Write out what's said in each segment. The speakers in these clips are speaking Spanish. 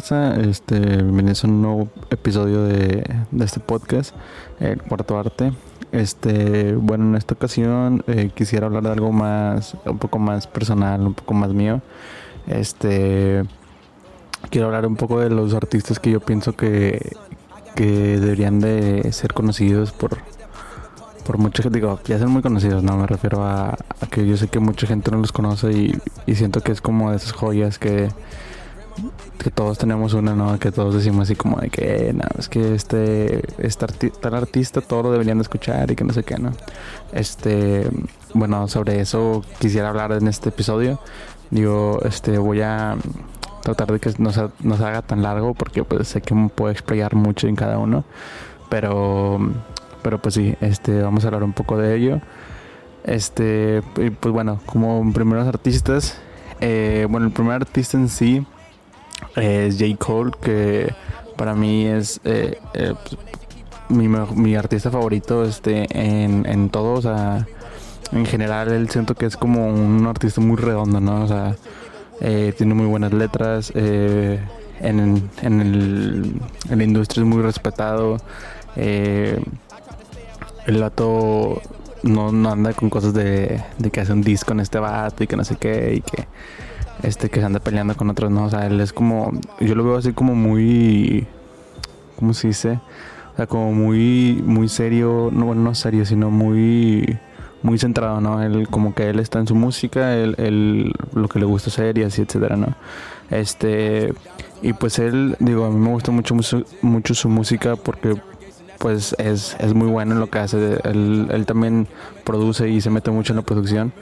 Este, bienvenidos a un nuevo episodio de, este podcast, El Cuarto Arte. Este, bueno, en esta ocasión eh, quisiera hablar de algo más, un poco más personal, un poco más mío. Este, quiero hablar un poco de los artistas que yo pienso que, deberían de ser conocidos por, mucha gente, digo, ya son muy conocidos, no me refiero a, que yo sé que mucha gente no los conoce y siento que es como de esas joyas que que todos tenemos una, ¿no? Que todos decimos así como de que, no, es que este, este arti tal artista todos lo deberían de escuchar y que no sé qué, ¿no? Este, bueno, sobre eso quisiera hablar en este episodio. Digo, este, voy a tratar de que no se, no se haga tan largo porque pues sé que me puedo explayar mucho en cada uno. Pero, pero pues sí, este, vamos a hablar un poco de ello. Este, pues bueno, como primeros artistas, eh, bueno, el primer artista en sí es J. Cole, que para mí es eh, eh, mi, mi, artista favorito este, en, en todo. O sea, en general, él siento que es como un artista muy redondo, ¿no? O sea, eh, tiene muy buenas letras. Eh, en, en, el, en, la industria es muy respetado. Eh, el vato no, no, anda con cosas de, de que hace un disco en este vato y que no sé qué y que este que se anda peleando con otros, no, o sea, él es como, yo lo veo así como muy, ¿cómo se dice? O sea, como muy, muy serio, no, bueno, no serio, sino muy, muy centrado, ¿no? Él, como que él está en su música, él, él lo que le gusta hacer y así, etcétera, ¿no? Este, y pues él, digo, a mí me gusta mucho, mucho, su música porque pues es, es muy bueno en lo que hace. Él, él también produce y se mete mucho en la producción.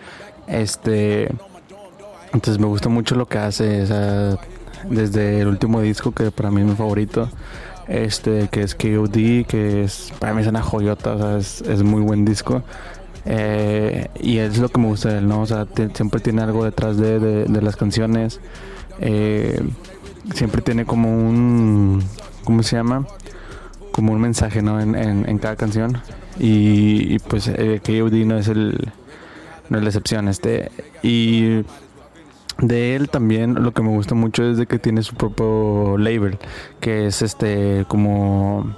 Este, entonces me gusta mucho lo que hace, desde el último disco que para mí es mi favorito, este que es KOD, que es para mí es una joyota, o sea, es, es muy buen disco. Eh, y es lo que me gusta de él, ¿no? O sea, siempre tiene algo detrás de, de, de las canciones. Eh, siempre tiene como un, ¿cómo se llama? Como un mensaje, ¿no? En, en, cada canción. Y, y pues eh, KOD no es el, no es la excepción, este. Y de él también lo que me gusta mucho es de que tiene su propio label, que es este como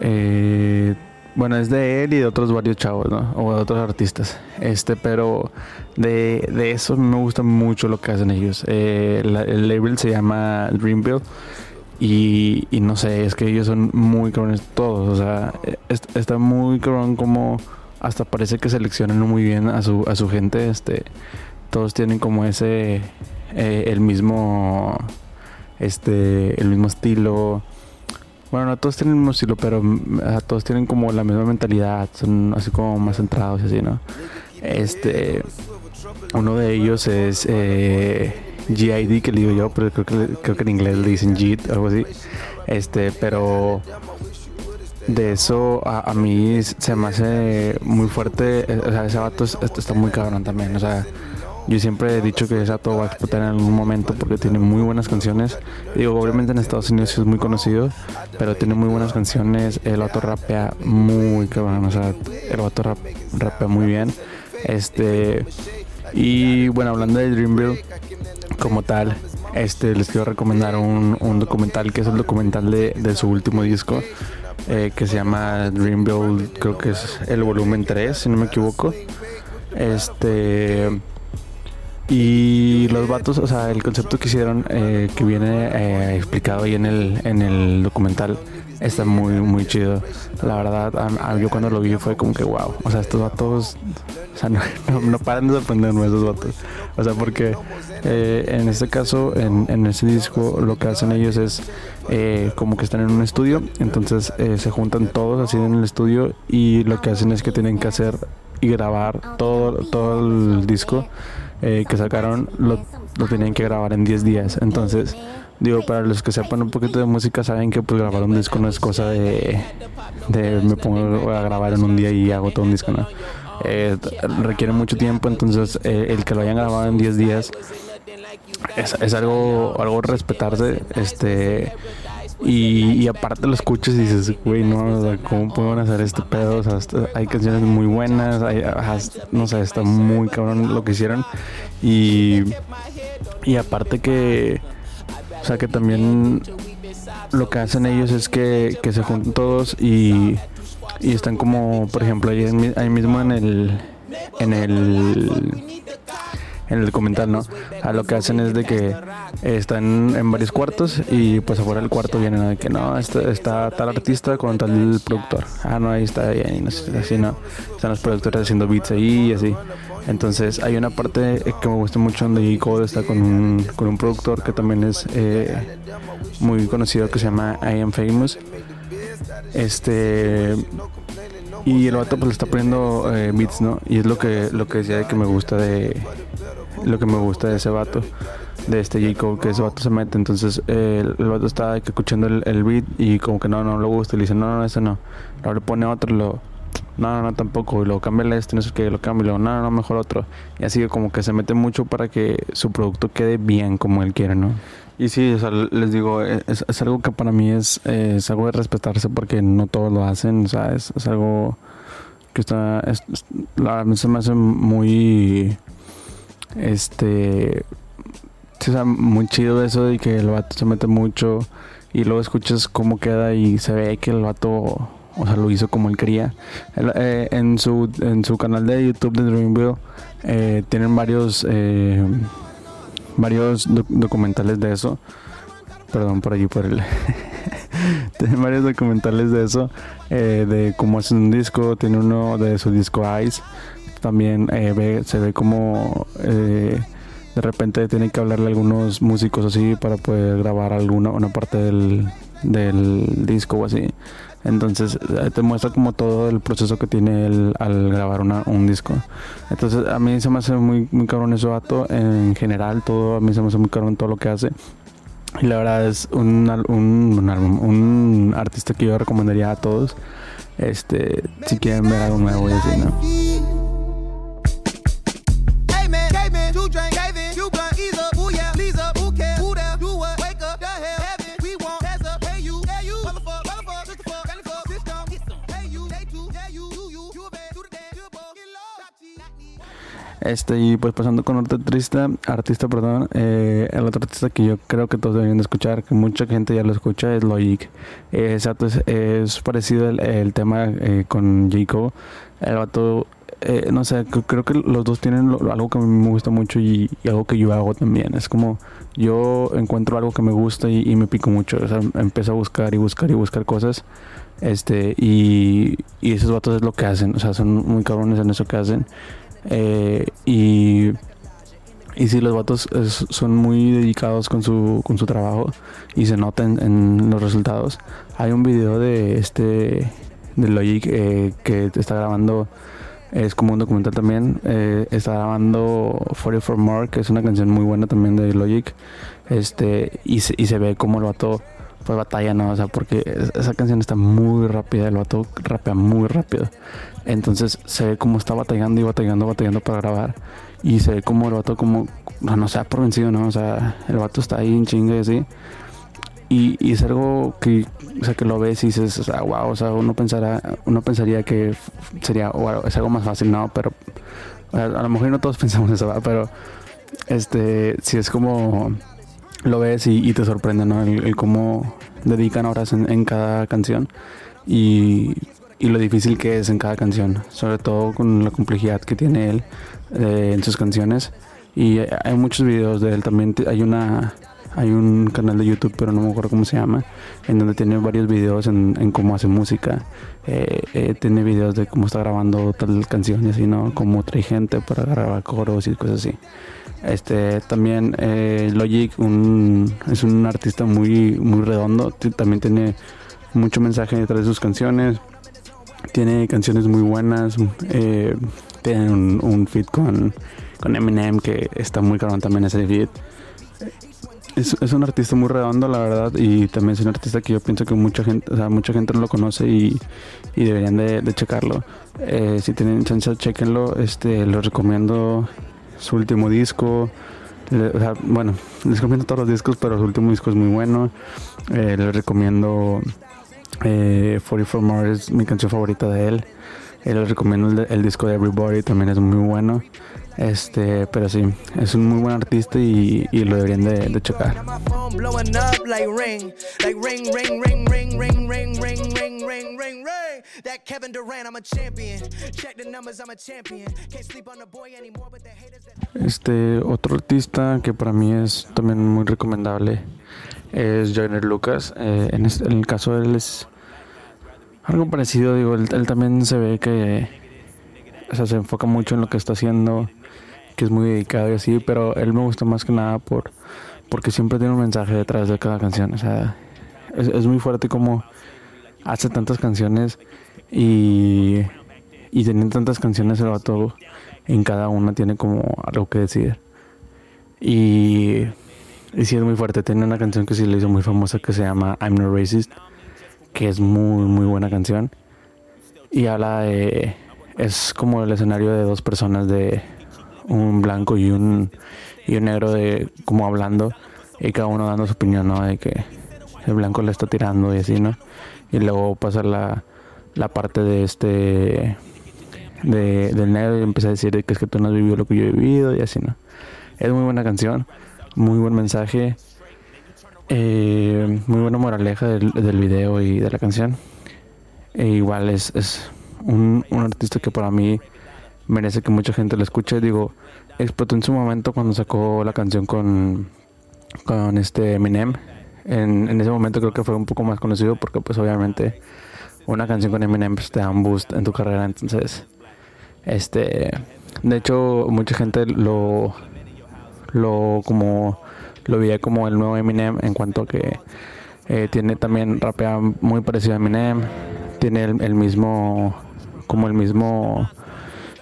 eh, bueno, es de él y de otros varios chavos, ¿no? O de otros artistas. Este, pero de, de eso me gusta mucho lo que hacen ellos. Eh, el label se llama Dreamville. Y, y, no sé, es que ellos son muy cabrones todos. O sea, est está muy cabrón como hasta parece que seleccionan muy bien a su, a su gente. Este todos tienen como ese eh, el mismo este el mismo estilo. Bueno no todos tienen el mismo estilo pero uh, todos tienen como la misma mentalidad son así como más centrados y así no este uno de ellos es eh, GID que le digo yo pero creo que creo que en inglés le dicen JIT algo así. Este pero de eso a, a, mí se me hace muy fuerte o sea ese vato está muy cabrón también o sea yo siempre he dicho que todo va a explotar en algún momento porque tiene muy buenas canciones. Digo, obviamente en Estados Unidos es muy conocido, pero tiene muy buenas canciones. El vato rapea muy cabrón, o sea, el vato rap, rapea muy bien. Este, y bueno, hablando de Dreamville como tal, este, les quiero recomendar un, un documental que es el documental de, de su último disco. Eh, que se llama Dreamville, creo que es el volumen 3, si no me equivoco. Este y los vatos, o sea, el concepto que hicieron, eh, que viene eh, explicado ahí en el, en el documental, está muy, muy chido. La verdad, a, yo cuando lo vi fue como que wow. O sea, estos vatos, o sea, no, no, paran de sorprenderme esos vatos. O sea, porque eh, en este caso, en, en, ese disco, lo que hacen ellos es eh, como que están en un estudio, entonces eh, se juntan todos así en el estudio y lo que hacen es que tienen que hacer y grabar todo, todo el disco eh, que sacaron lo, lo, tenían que grabar en 10 días. Entonces, digo, para los que sepan un poquito de música, saben que pues grabar un disco no es cosa de, de me pongo a grabar en un día y hago todo un disco, ¿no? Eh, requiere mucho tiempo, entonces eh, el que lo hayan grabado en 10 días es, es algo, algo respetarse. Este y, y, aparte lo escuchas y dices, güey, no, o sea, ¿cómo pueden hacer este pedo? O sea, hay canciones muy buenas, hay, no sé, está muy cabrón lo que hicieron. Y, y aparte que, O sea que también lo que hacen ellos es que, que se juntan todos y, y están como, por ejemplo, ahí, ahí mismo en el, en el en el documental, ¿no? A lo que hacen es de que están en varios cuartos y pues afuera del cuarto vienen de que no, está, está, tal artista con tal productor. Ah, no, ahí está, ahí, no así no. Están los productores haciendo beats ahí y así. Entonces hay una parte que me gusta mucho donde J. está con un, con un productor que también es eh, muy conocido que se llama I Am Famous. Este y el vato pues le está poniendo eh, beats, ¿no? Y es lo que lo que decía de que me gusta de lo que me gusta de ese vato, de este J. Que ese vato se mete. Entonces el, vato está escuchando el, beat y como que no, no le gusta. Y le dice, no, no, ese no. Luego le pone otro, lo, no, no, tampoco. Y luego cambia este, no sé qué, lo cambia. Y luego, no, no, mejor otro. Y así como que se mete mucho para que su producto quede bien como él quiere, ¿no? Y sí, les digo, es, es, algo que para mí es, es algo de respetarse porque no todos lo hacen, o sea, es, es algo que está, es, la, se me hace muy este. O sea, muy chido eso de que el vato se mete mucho y luego escuchas cómo queda y se ve que el vato, o sea, lo hizo como él quería. Eh, en, su, en su canal de YouTube de Dreamville eh, tienen varios, eh, varios documentales de eso. Perdón por allí por el... tienen varios documentales de eso, de cómo hacen un disco. Tiene uno de su disco Ice también eh, se ve como eh, de repente tienen que hablarle a algunos músicos así para poder grabar alguna una parte del, disco o así. Entonces eh, te muestra como todo el proceso que tiene él al grabar un disco. Entonces a mí se me hace muy, muy cabrón ese vato. En general todo a mí se me hace muy cabrón todo lo que hace. Y la verdad es un, un, un artista que yo recomendaría a todos. Este, si quieren ver algo nuevo y así, ¿no? Este, y pues pasando con otro artista, artista, perdón, eh, el otro artista que yo creo que todos deberían de escuchar, que mucha gente ya lo escucha, es Logic. Eh, exacto, es, parecido el, tema eh, con Jacob. El vato, no sé, creo que los dos tienen algo que me gusta mucho y, algo que yo hago también. Es como yo encuentro algo que me gusta y, me pico mucho. O sea, empiezo a buscar y buscar y buscar cosas. Este, y, y esos vatos es lo que hacen. O sea, son muy cabrones en eso que hacen. Eh, y, y si los vatos son muy dedicados con su, con su trabajo y se nota en, los resultados. Hay un video de este de Logic eh, que está grabando es como un documental también. Eh, está grabando 44 More, que es una canción muy buena también de Logic. Este, y se, y se ve como el vato pues batalla, ¿no? O sea, porque esa canción está muy rápida, el vato rapea muy rápido. Entonces se ve como está batallando y batallando, batallando para grabar. Y se ve como el vato como, no, sé, por vencido, ¿no? O sea, el vato está ahí en chingue así. Y, y, es algo que, o sea, que lo ves y dices, o sea, wow, o sea, uno pensará, uno pensaría que sería, o es algo más fácil, ¿no? Pero a, lo mejor no todos pensamos eso, pero este, si es como lo ves y, te sorprende, ¿no? El, cómo dedican horas en, cada canción y, lo difícil que es en cada canción, sobre todo con la complejidad que tiene él eh, en sus canciones. Y hay muchos videos de él también. Hay una hay un canal de YouTube, pero no me acuerdo cómo se llama, en donde tiene varios videos en, cómo hace música. Eh, eh, tiene videos de cómo está grabando tal canción y así, ¿no? Cómo trae gente para grabar coros y cosas así. Este, también eh, Logic es un artista muy, muy redondo. También tiene mucho mensaje detrás de sus canciones. Tiene canciones muy buenas. Eh, tiene un, un feat con, con Eminem que está muy caro también ese feat. Es, es, un artista muy redondo, la verdad, y también es un artista que yo pienso que mucha gente, o sea, mucha gente lo conoce y, deberían de, checarlo. Eh, si tienen chance, chequenlo, este, lo recomiendo su último disco. bueno, les recomiendo todos los discos, pero su último disco es muy bueno. Eh, les recomiendo eh, 44 More, es mi canción favorita de él. Les recomiendo el, disco de Everybody, también es muy bueno. Este, pero sí, es un muy buen artista y, y lo deberían de, de. Este, otro artista que para mí es también muy recomendable es Joyner Lucas. Eh, en, el caso de él es algo parecido, digo, él, también se ve que se enfoca mucho en lo que está haciendo, que es muy dedicado y así, pero él me gusta más que nada por porque siempre tiene un mensaje detrás de cada canción. O sea, es, muy fuerte como hace tantas canciones y, y teniendo tantas canciones el vato en cada una tiene como algo que decir. Y, y sí es muy fuerte. Tiene una canción que sí le hizo muy famosa que se llama I'm Not Racist que es muy, muy buena canción. Y habla de. Es como el escenario de dos personas, de un blanco y un, y un negro, de como hablando, y cada uno dando su opinión, ¿no? De que el blanco le está tirando y así, ¿no? Y luego pasa la, la parte de este. De, del negro y empieza a decir que es que tú no has vivido lo que yo he vivido y así, ¿no? Es muy buena canción, muy buen mensaje. Eh, muy buena moraleja del, del, video y de la canción. E igual es, es un, un, artista que para mí merece que mucha gente lo escuche. Digo, explotó en su momento cuando sacó la canción con, con este Eminem. En, ese momento creo que fue un poco más conocido porque pues obviamente una canción con Eminem pues, te da un boost en tu carrera. Entonces, este, de hecho mucha gente lo, lo como lo veía como el nuevo Eminem en cuanto que eh, tiene también rapea muy parecido a Eminem, tiene el, mismo, como el mismo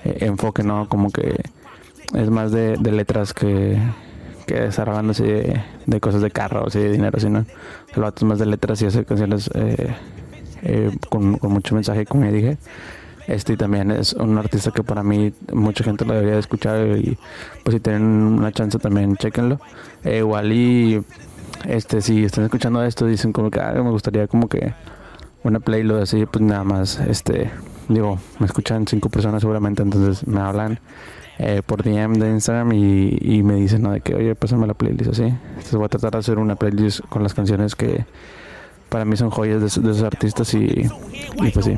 eh, enfoque, ¿no? Como que es más de, letras que, que desarrollándose de, de, cosas de carros y de dinero, sino el vato es más de letras y hace canciones eh, con, con mucho mensaje, como dije. Este también es un artista que para mí mucha gente lo debería de escuchar y pues si tienen una chance también chequenlo. Eh, igual y este si están escuchando esto dicen como que ah, me gustaría como que una playlist así pues nada más este digo me escuchan cinco personas seguramente entonces me hablan eh, por DM de Instagram y, me dicen ¿no? de que oye pásame la playlist así entonces voy a tratar de hacer una playlist con las canciones que para mí son joyas de, esos artistas y, y pues sí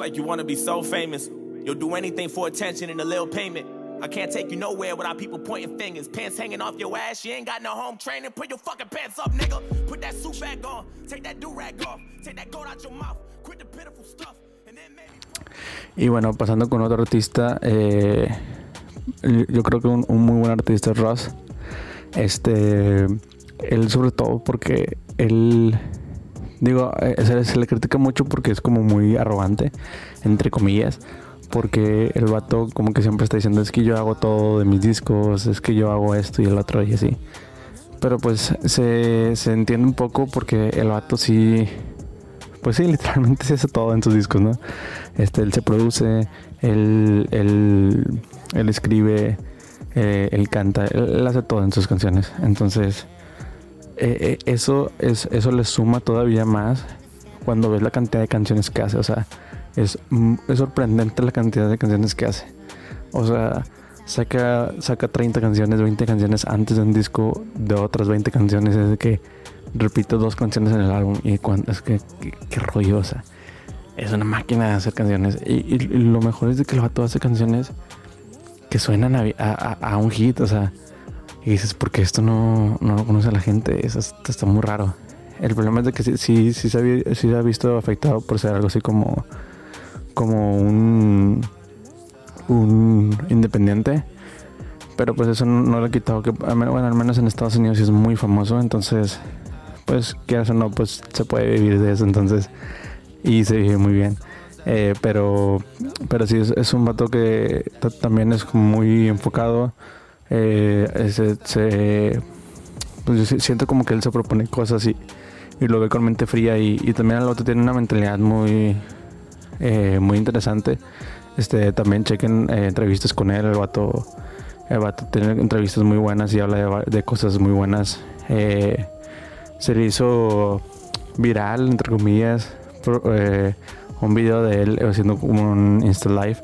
like you wanna be so famous. You'll do anything for attention and a little payment. I can't take you nowhere without people pointing fingers. Pants hanging off your ass, you ain't got no home training. Put your fucking pants up, nigga. Put that suit back on. Take that do rag off. Take that gold out your mouth. Quit the pitiful stuff. And then maybe... Y bueno, pasando con otro artista, eh, yo creo que un, un muy buen artista es Ross. Este, él sobre todo porque él Digo, eh, se, le critica mucho porque es como muy arrogante, entre comillas. Porque el vato como que siempre está diciendo es que yo hago todo de mis discos, es que yo hago esto y el otro y así. Pero pues se, se entiende un poco porque el vato sí, pues sí, literalmente se hace todo en sus discos, ¿no? Este, él se produce, él, él, él escribe, eh, él canta, él, hace todo en sus canciones. Entonces, eh, eh, eso, es, eso le suma todavía más cuando ves la cantidad de canciones que hace. O sea, es, mm, es sorprendente la cantidad de canciones que hace. O sea, saca, saca 30 canciones, 20 canciones antes de un disco de otras 20 canciones. Es que repito dos canciones en el álbum y es que, qué rollo, es una máquina de hacer canciones. Y, lo mejor es de que el vato hace canciones que suenan a, a, a un hit, o sea y dices, porque esto no, no lo conoce la gente? Eso está, muy raro. El problema es de que sí, sí, sí, se ha, se ha visto afectado por ser algo así como, como un, un independiente. Pero pues eso no, le ha quitado que, bueno, al menos en Estados Unidos sí es muy famoso. Entonces, pues quieras o no, pues se puede vivir de eso. Entonces, y se vive muy bien. Eh, pero, pero sí, es, es un vato que también es muy enfocado eh, se, pues siento como que él se propone cosas y, y lo ve con mente fría y, también el otro tiene una mentalidad muy eh, muy interesante. Este también chequen eh, entrevistas con él el vato el vato tiene entrevistas muy buenas y habla de, cosas muy buenas. Se le hizo viral entre comillas un video de él haciendo un Insta Live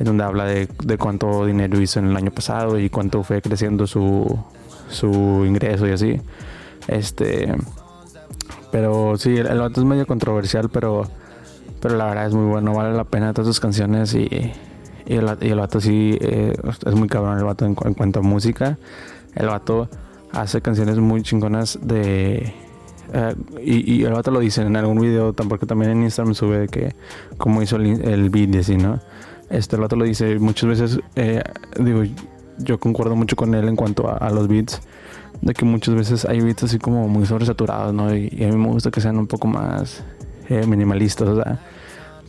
en donde habla de, de, cuánto dinero hizo en el año pasado y cuánto fue creciendo su, su ingreso y así. Este, pero sí, el, el es medio controversial, pero, pero la verdad es muy bueno, vale la pena todas sus canciones y, y, el, y vato sí eh, es muy cabrón el vato en, cuanto a música. El vato hace canciones muy chingonas de Uh, y, y, el vato lo dice en algún video, porque también en Instagram sube que cómo hizo el, el beat y así, ¿no? Este, el vato lo dice muchas veces, eh, digo, yo concuerdo mucho con él en cuanto a, los beats, de que muchas veces hay beats así como muy sobresaturados, ¿no? Y, y a mí me gusta que sean un poco más eh, minimalistas, o sea,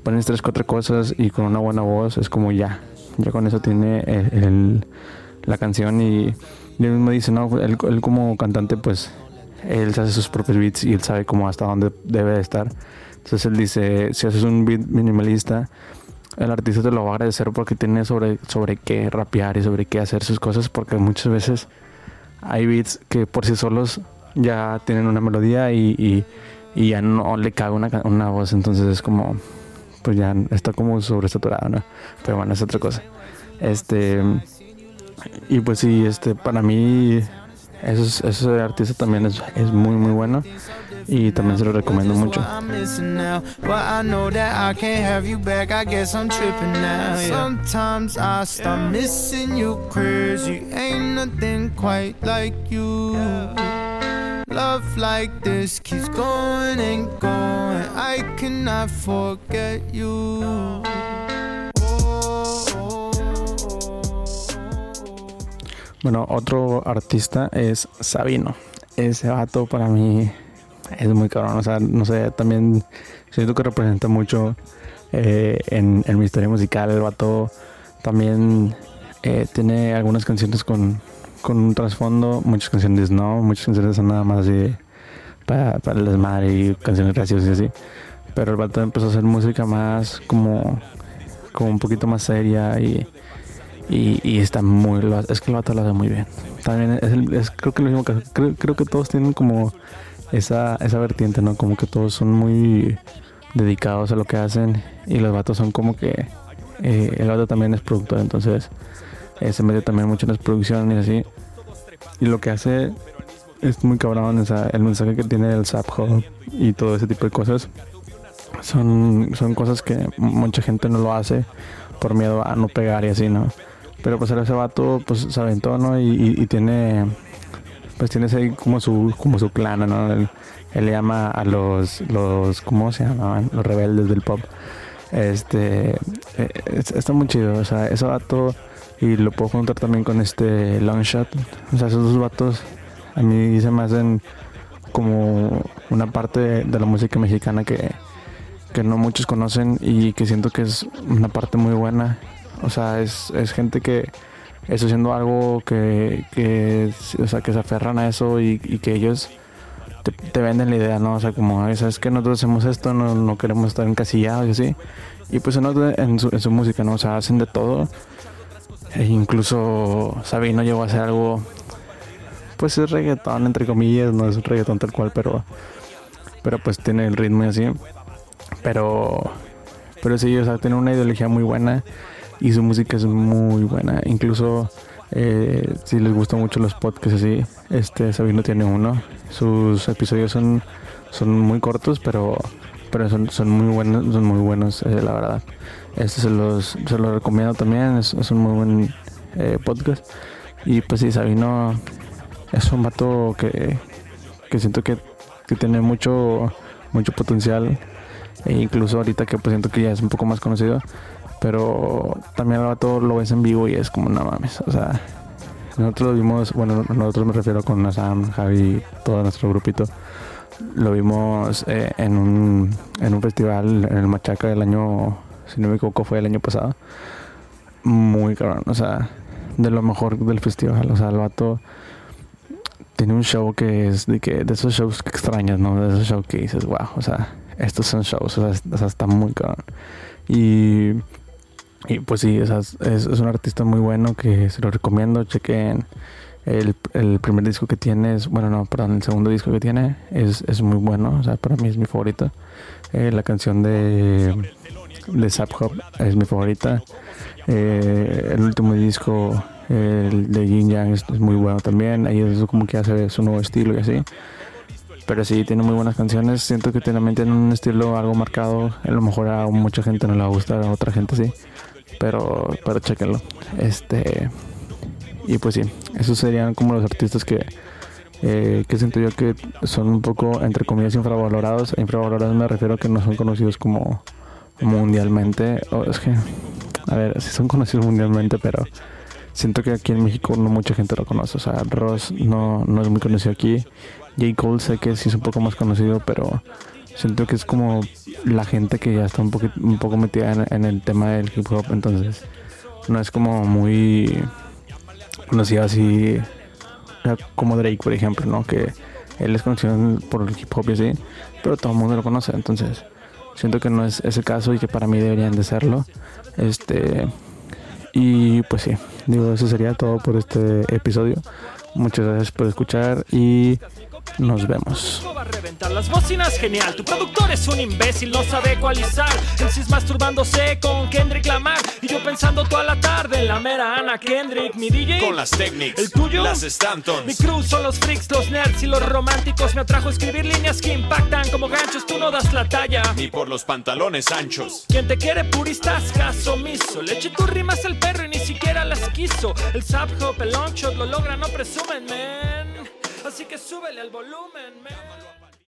pones tres, cuatro cosas y con una buena voz es como ya, ya con eso tiene el, la canción y, y él mismo dice, no, él, como cantante pues él se hace sus propios beats y él sabe cómo hasta dónde debe de estar. Entonces él dice, si haces un beat minimalista, el artista te lo va a agradecer porque tiene sobre, sobre qué rapear y sobre qué hacer sus cosas, porque muchas veces hay beats que por sí solos ya tienen una melodía y, y, ya no le cabe una, una, voz, entonces es como, pues ya está como sobresaturado, ¿no? Pero bueno, es otra cosa. Este, y pues sí, este, para mí Eso, ese artista también es, es muy muy bueno y también se lo recomiendo mucho. Love like this keeps going and going. I cannot forget you. Bueno, otro artista es Sabino. Ese vato para mí es muy cabrón. O sea, no sé, también siento que representa mucho eh, en, en, mi historia musical. El vato también eh, tiene algunas canciones con, con un trasfondo, muchas canciones no, muchas canciones son nada más para, para el desmadre y canciones graciosas y así. Pero el vato empezó a hacer música más como, como un poquito más seria y y, está muy es que el vato lo hace muy bien también es, creo, que todos tienen como esa esa vertiente no como que todos son muy dedicados a lo que hacen y los vatos son como que eh, el vato también es productor entonces eh, se mete también mucho en las producciones y así. Y lo que hace es muy cabrón o sea, el mensaje que tiene el Zap Hub y todo ese tipo de cosas son son cosas que mucha gente no lo hace por miedo a no pegar y así no pero pues ese vato pues se aventó, ¿no? Y, y, y tiene pues tiene ese como su como su clan, ¿no? Él, le llama a los los ¿cómo se llamaban? Los rebeldes del pop. Este eh, está muy chido, o sea, ese vato y lo puedo juntar también con este Longshot. O sea, esos dos vatos a mí se me hacen como una parte de la música mexicana que que no muchos conocen y que siento que es una parte muy buena o sea, es, es gente que está haciendo algo que, que, o sea, que se aferran a eso y, y que ellos te, te, venden la idea, ¿no? O sea, como, ¿sabes que Nosotros hacemos esto, no, no queremos estar encasillados y así. Y pues en, en, su, en su música, ¿no? O sea, hacen de todo. E incluso Sabino llegó a hacer algo, pues es reggaetón, entre comillas, no es reggaetón tal cual, pero, pero pues tiene el ritmo y así. Pero, pero sí, o sea, tiene una ideología muy buena y su música es muy buena. Incluso eh, si les gustan mucho los podcasts así, este Sabino tiene uno. Sus episodios son, son muy cortos, pero, pero son, son muy buenos, son muy buenos, eh, la verdad. Este se los, se los recomiendo también, es, un muy buen eh, podcast. Y pues sí, Sabino es un vato que, que siento que, que tiene mucho, mucho potencial. E incluso ahorita que pues siento que ya es un poco más conocido, pero también al todo lo ves en vivo y es como, no mames, o sea, nosotros lo vimos, bueno, nosotros me refiero con Sam, Javi, todo nuestro grupito. Lo vimos eh, en, un, en un festival en el Machaca del año, si no me equivoco, fue el año pasado. Muy cabrón, o sea, de lo mejor del festival. O sea, el vato tiene un show que es de que de esos shows que extrañas, ¿no? De esos shows que dices, wow, o sea, estos son shows, o sea está muy cabrón. Y y pues sí, es, es, es, un artista muy bueno que se lo recomiendo. Chequen el, el primer disco que tiene, es, bueno, no, perdón, el segundo disco que tiene es, es muy bueno. O sea, para mí es mi favorito. Eh, la canción de de Zap Hop es mi favorita. Eh, el último disco, el de Yin Yang, es, muy bueno también. Ahí es como que hace su nuevo estilo y así. Pero sí, tiene muy buenas canciones. Siento que también tiene un estilo algo marcado. A lo mejor a mucha gente no le va a gustar, a otra gente sí. Pero, pero chéquenlo. Este. Y pues sí, esos serían como los artistas que, eh, que siento yo que son un poco, entre comillas, infravalorados. Infravalorados me refiero a que no son conocidos como mundialmente. Es que, a ver, sí son conocidos mundialmente, pero siento que aquí en México no mucha gente lo conoce. O sea, Ross no, no es muy conocido aquí. J. Cole sé que sí es un poco más conocido, pero siento que es como la gente que ya está un, poco, un poco metida en, el tema del hip hop. Entonces, no es como muy conocido así como Drake, por ejemplo, ¿no? Que él es conocido por el hip hop y así, pero todo el mundo lo conoce. Entonces, siento que no es ese caso y que para mí deberían de serlo. Este. Y pues sí, digo, eso sería todo por este episodio. Muchas gracias por escuchar y nos vemos. Va a reventar las bocinas, genial. Tu productor es un imbécil, no sabe ecualizar. El masturbándose con Kendrick Lamar. Y yo pensando toda la tarde en la mera Ana Kendrick. Mi DJ con las técnicas. El tuyo, las Stantons. Mi crew son los freaks, los nerds y los románticos. Me atrajo escribir líneas que impactan como ganchos. Tú no das la talla. Ni por los pantalones anchos. Quien te quiere puristas, caso omiso. Le eché tus rimas al perro y ni siquiera las quiso. El sub hop, el long shot lo logra, no presumen, man. Así que súbele al volumen, man.